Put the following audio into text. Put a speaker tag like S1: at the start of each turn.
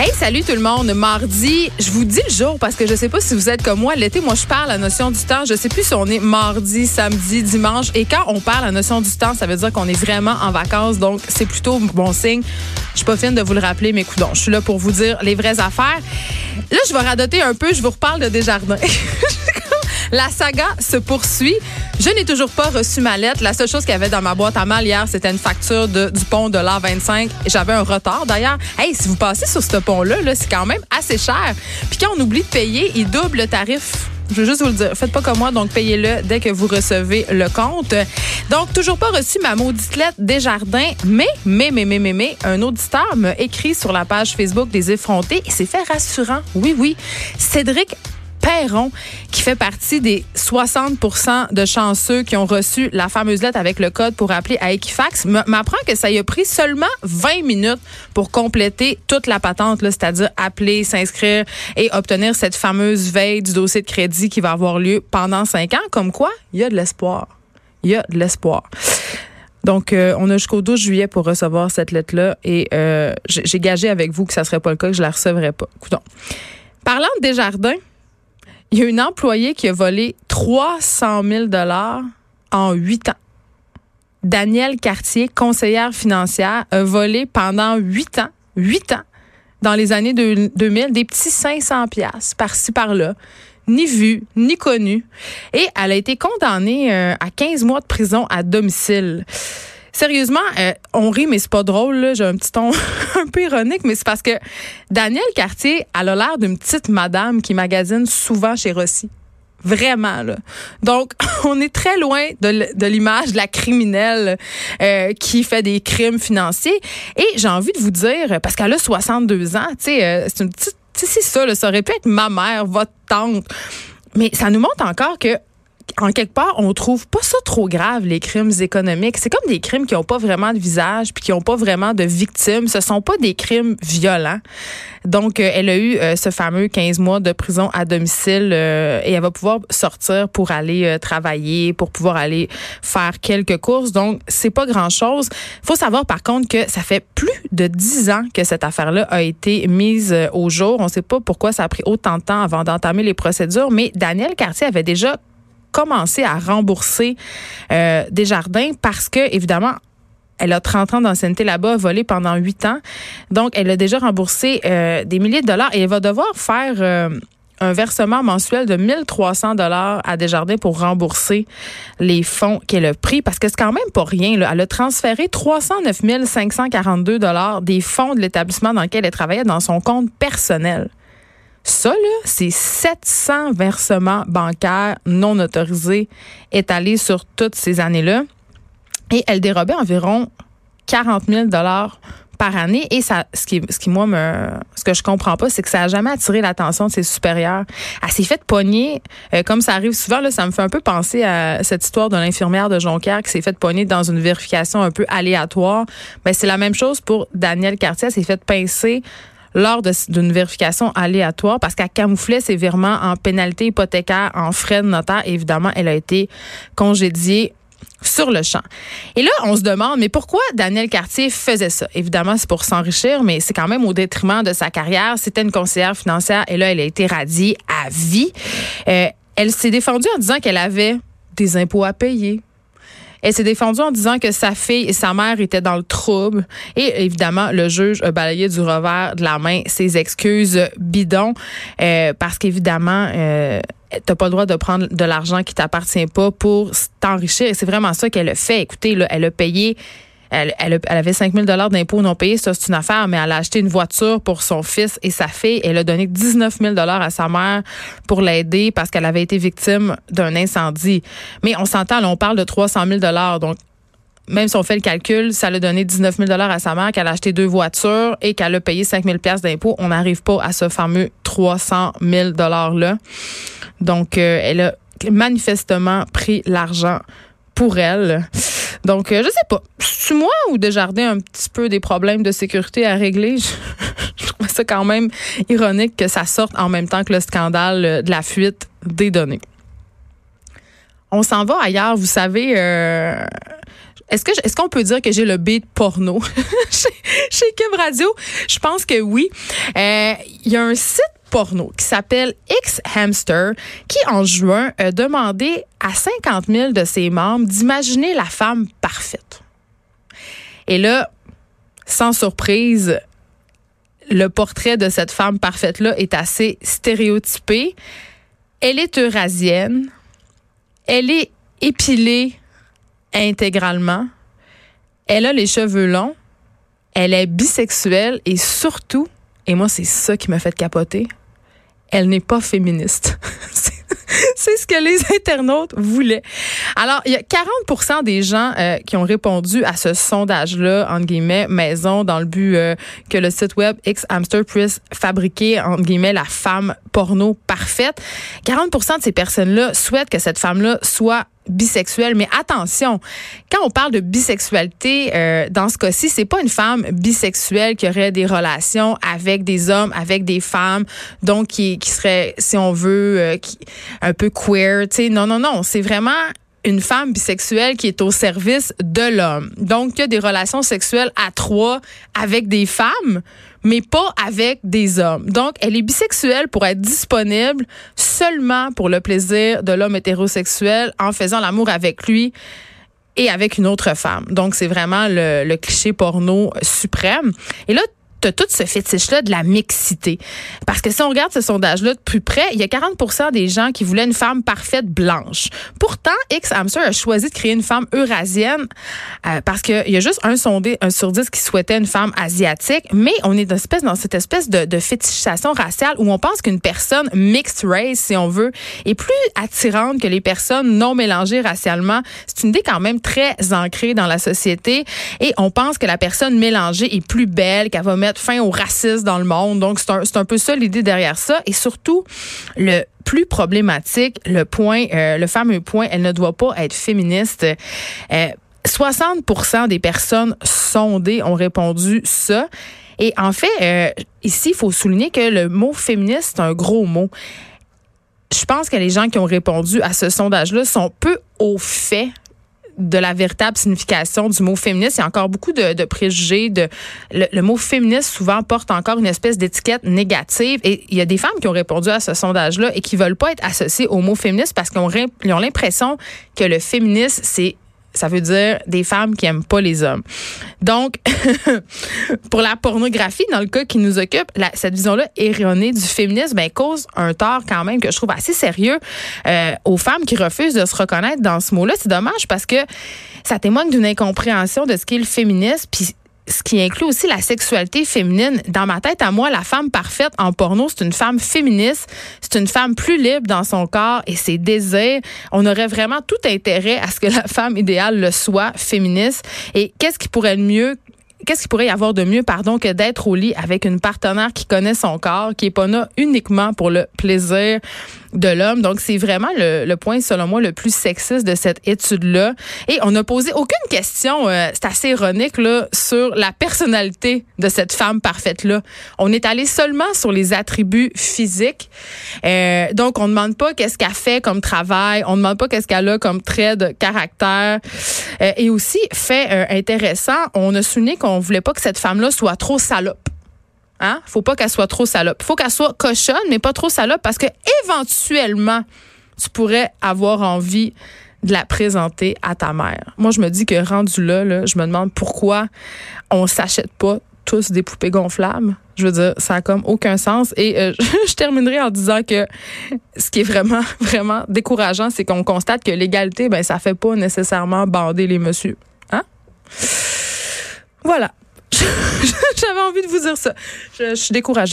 S1: Hey, salut tout le monde. Mardi, je vous dis le jour parce que je sais pas si vous êtes comme moi. L'été, moi, je parle la notion du temps. Je sais plus si on est mardi, samedi, dimanche. Et quand on parle la notion du temps, ça veut dire qu'on est vraiment en vacances. Donc, c'est plutôt bon signe. Je suis pas fine de vous le rappeler, mais coudons, je suis là pour vous dire les vraies affaires. Là, je vais radoter un peu. Je vous reparle de Desjardins. La saga se poursuit. Je n'ai toujours pas reçu ma lettre. La seule chose qu'il y avait dans ma boîte à mal hier, c'était une facture du pont de l'A25. J'avais un retard d'ailleurs. Hey, si vous passez sur ce pont-là, -là, c'est quand même assez cher. Puis quand on oublie de payer, il double le tarif. Je veux juste vous le dire. Faites pas comme moi, donc payez-le dès que vous recevez le compte. Donc, toujours pas reçu ma maudite lettre des jardins, mais, mais, mais, mais, mais, mais, un auditeur m'a écrit sur la page Facebook des effrontés et c'est fait rassurant. Oui, oui. Cédric Perron, qui fait partie des 60% de chanceux qui ont reçu la fameuse lettre avec le code pour appeler à Equifax, m'apprend que ça y a pris seulement 20 minutes pour compléter toute la patente, c'est-à-dire appeler, s'inscrire et obtenir cette fameuse veille du dossier de crédit qui va avoir lieu pendant cinq ans. Comme quoi, il y a de l'espoir. Il y a de l'espoir. Donc, euh, on a jusqu'au 12 juillet pour recevoir cette lettre-là et euh, j'ai gagé avec vous que ça serait pas le cas, que je la recevrais pas. Coudon. Parlant de Desjardins, il y a une employée qui a volé 300 000 dollars en huit ans. Danielle Cartier, conseillère financière, a volé pendant huit ans, huit ans, dans les années 2000, des petits 500 pièces par-ci par-là, ni vu, ni connu. Et elle a été condamnée euh, à 15 mois de prison à domicile. Sérieusement, euh, on rit, mais c'est pas drôle. J'ai un petit ton un peu ironique, mais c'est parce que Danielle Cartier, elle a l'air d'une petite madame qui magasine souvent chez Rossi. Vraiment, là. Donc, on est très loin de l'image de la criminelle euh, qui fait des crimes financiers. Et j'ai envie de vous dire, parce qu'elle a 62 ans, tu sais, euh, c'est une petite... C'est ça, ça aurait pu être ma mère, votre tante. Mais ça nous montre encore que en quelque part, on trouve pas ça trop grave, les crimes économiques. C'est comme des crimes qui ont pas vraiment de visage puis qui ont pas vraiment de victimes. Ce sont pas des crimes violents. Donc, euh, elle a eu euh, ce fameux 15 mois de prison à domicile euh, et elle va pouvoir sortir pour aller travailler, pour pouvoir aller faire quelques courses. Donc, c'est pas grand-chose. faut savoir, par contre, que ça fait plus de 10 ans que cette affaire-là a été mise au jour. On sait pas pourquoi ça a pris autant de temps avant d'entamer les procédures, mais Daniel Cartier avait déjà commencé à rembourser euh, des jardins parce que, évidemment, elle a 30 ans d'ancienneté là-bas, volé pendant 8 ans. Donc, elle a déjà remboursé euh, des milliers de dollars et elle va devoir faire euh, un versement mensuel de 1300 dollars à Desjardins pour rembourser les fonds qu'elle a pris parce que c'est quand même pas rien. Elle a transféré 309 542 dollars des fonds de l'établissement dans lequel elle travaillait dans son compte personnel. Ça, c'est 700 versements bancaires non autorisés étalés sur toutes ces années-là. Et elle dérobait environ 40 000 dollars par année. Et ça, ce qui, moi me, ce que je comprends pas, c'est que ça a jamais attiré l'attention de ses supérieurs. Elle s'est fait pogner, euh, comme ça arrive souvent. Là, ça me fait un peu penser à cette histoire de l'infirmière de Jonquière qui s'est fait pogner dans une vérification un peu aléatoire. Mais c'est la même chose pour Daniel Cartier. Elle s'est fait pincer lors d'une vérification aléatoire parce qu'elle camouflait ses virements en pénalité hypothécaire, en frais de notaire. évidemment, elle a été congédiée sur le champ. Et là, on se demande, mais pourquoi Daniel Cartier faisait ça? Évidemment, c'est pour s'enrichir, mais c'est quand même au détriment de sa carrière. C'était une conseillère financière et là, elle a été radiée à vie. Euh, elle s'est défendue en disant qu'elle avait des impôts à payer, Elle s'est défendue en disant que sa fille et sa mère étaient dans le trouble. Et évidemment, le juge a balayé du revers de la main ses excuses bidons euh, parce qu'évidemment, euh, t'as pas le droit de prendre de l'argent qui t'appartient pas pour t'enrichir. Et c'est vraiment ça qu'elle a fait. Écoutez, là, elle a payé elle, elle, avait 5 000 d'impôts non payés, ça c'est une affaire, mais elle a acheté une voiture pour son fils et sa fille. Elle a donné 19 000 à sa mère pour l'aider parce qu'elle avait été victime d'un incendie. Mais on s'entend, on parle de 300 000 donc même si on fait le calcul, ça a donné 19 000 à sa mère, qu'elle a acheté deux voitures et qu'elle a payé 5 000 d'impôts. On n'arrive pas à ce fameux 300 000 $-là. Donc, euh, elle a manifestement pris l'argent pour elle. Donc, euh, je sais pas. C'est moi ou Desjardins un petit peu des problèmes de sécurité à régler? Je, trouve ça quand même ironique que ça sorte en même temps que le scandale euh, de la fuite des données. On s'en va ailleurs, vous savez. Euh, est-ce qu'on peut dire que j'ai le beat porno? Chez, chez Radio Je pense que oui. Il y a un site porno qui s'appelle X Hamster qui en juin a demandé à 50 000 de ses membres d'imaginer la femme parfaite. Et là, sans surprise, le portrait de cette femme parfaite-là est assez stéréotypé. Elle est eurasienne. Elle est épilée intégralement. Elle a les cheveux longs. Elle est bisexuelle et surtout, et moi, c'est ça qui m'a fait capoter. Elle n'est pas féministe. C'est ce que les internautes voulaient. Alors, il y a 40% des gens euh, qui ont répondu à ce sondage-là, entre guillemets, maison, dans le but euh, que le site web X Hamster puisse fabriquer, entre guillemets, la femme porno parfaite. 40% de ces personnes-là souhaitent que cette femme-là soit bisexuelle. Mais attention, quand on parle de bisexualité, euh, dans ce cas-ci, c'est pas une femme bisexuelle qui aurait des relations avec des hommes, avec des femmes, donc qui, serait, si on veut, euh, un peu queer. Sais, non, non, non, c'est vraiment une femme bisexuelle qui est au service de l'homme. Donc, il y a des relations sexuelles à trois avec des femmes, mais pas avec des hommes. Donc, elle est bisexuelle pour être disponible seulement pour le plaisir de l'homme hétérosexuel en faisant l'amour avec lui et avec une autre femme. Donc, c'est vraiment le, cliché porno suprême. Et là, t'as tout ce fétiche-là de la mixité. Parce que si on regarde ce sondage-là de plus près, il y a 40 des gens qui voulaient une femme parfaite blanche. Pourtant, X Hamster a choisi de créer une femme eurasienne euh, parce qu'il y a juste un sondé, un sur dix qui souhaitait une femme asiatique, mais on est dans cette espèce de, de fétichisation raciale où on pense qu'une personne mixed race, si on veut, est plus attirante que les personnes non mélangées racialement. C'est une idée quand même très ancrée dans la société et on pense que la personne mélangée est plus belle, qu'elle va mettre fin au racisme dans le monde. Donc, c'est un, un, peu ça l'idée derrière ça. Et surtout, le plus problématique, le point, euh, le fameux point, elle ne doit pas être féministe. Euh, 60% des personnes sondées ont répondu ça. Et en fait, euh, ici, il faut souligner que le mot féministe, c'est un gros mot. Je pense que les gens qui ont répondu à ce sondage-là sont peu au fait de la véritable signification du mot féministe. Il y a encore beaucoup de, préjugés. De, le, mot féministe souvent porte encore une espèce d'étiquette négative. Et il y a des femmes qui ont répondu à ce sondage-là et qui veulent pas être associées au mot féministe parce qu'ils ont, l'impression que le féminisme, c'est ça veut dire des femmes qui aiment pas les hommes. Donc, pour la pornographie, dans le cas qui nous occupe, cette vision-là erronée du féminisme ben, cause un tort quand même que je trouve assez sérieux euh, aux femmes qui refusent de se reconnaître dans ce mot-là. C'est dommage parce que ça témoigne d'une incompréhension de ce qu'est le féminisme. Puis ce qui inclut aussi la sexualité féminine. Dans ma tête, à moi, la femme parfaite en porno, c'est une femme féministe, c'est une femme plus libre dans son corps et ses désirs. On aurait vraiment tout intérêt à ce que la femme idéale le soit, féministe. Et qu'est-ce qui pourrait mieux qu'est-ce qu'il pourrait y avoir de mieux, pardon, que d'être au lit avec une partenaire qui connaît son corps, qui est pas là uniquement pour le plaisir? De l'homme. Donc, c'est vraiment le, point, selon moi, le plus sexiste de cette étude-là. Et on n'a posé aucune question, euh, c'est assez ironique, là, sur la personnalité de cette femme parfaite-là. On est allé seulement sur les attributs physiques. Euh, donc, on ne demande pas qu'est-ce qu'elle fait comme travail, on ne demande pas qu'est-ce qu'elle a comme trait de caractère. Euh, et aussi, fait intéressant, on a souligné qu'on voulait pas que cette femme-là soit trop salope. Hein? Faut pas qu'elle soit trop salope. Faut qu'elle soit cochonne, mais pas trop salope parce que éventuellement, tu pourrais avoir envie de la présenter à ta mère. Moi, je me dis que rendu là, je me demande pourquoi on s'achète pas tous des poupées gonflables. Je veux dire, ça a comme aucun sens. Et euh, je terminerai en disant que ce qui est vraiment, vraiment décourageant, c'est qu'on constate que l'égalité, ben, ça fait pas nécessairement bander les messieurs. Hein? Voilà. J'avais envie de vous dire ça. je suis découragée.